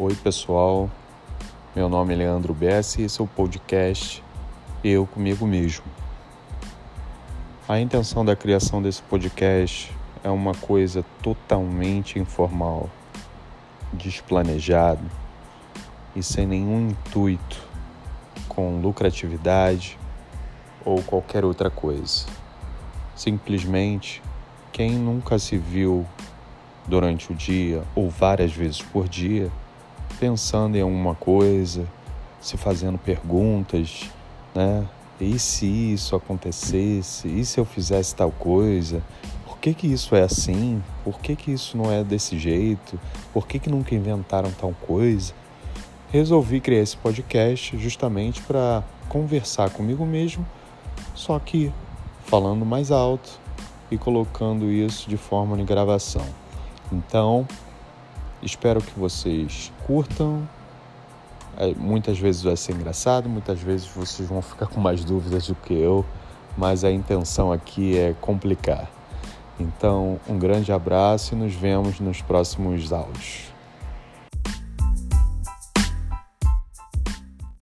Oi, pessoal. Meu nome é Leandro Bessi e esse é o podcast Eu Comigo Mesmo. A intenção da criação desse podcast é uma coisa totalmente informal, desplanejado e sem nenhum intuito com lucratividade ou qualquer outra coisa. Simplesmente, quem nunca se viu durante o dia ou várias vezes por dia pensando em alguma coisa, se fazendo perguntas, né? E se isso acontecesse? E se eu fizesse tal coisa? Por que, que isso é assim? Por que, que isso não é desse jeito? Por que, que nunca inventaram tal coisa? Resolvi criar esse podcast justamente para conversar comigo mesmo, só que falando mais alto e colocando isso de forma de gravação. Então, espero que vocês curtam. É, muitas vezes vai ser engraçado, muitas vezes vocês vão ficar com mais dúvidas do que eu, mas a intenção aqui é complicar. Então, um grande abraço e nos vemos nos próximos áudios.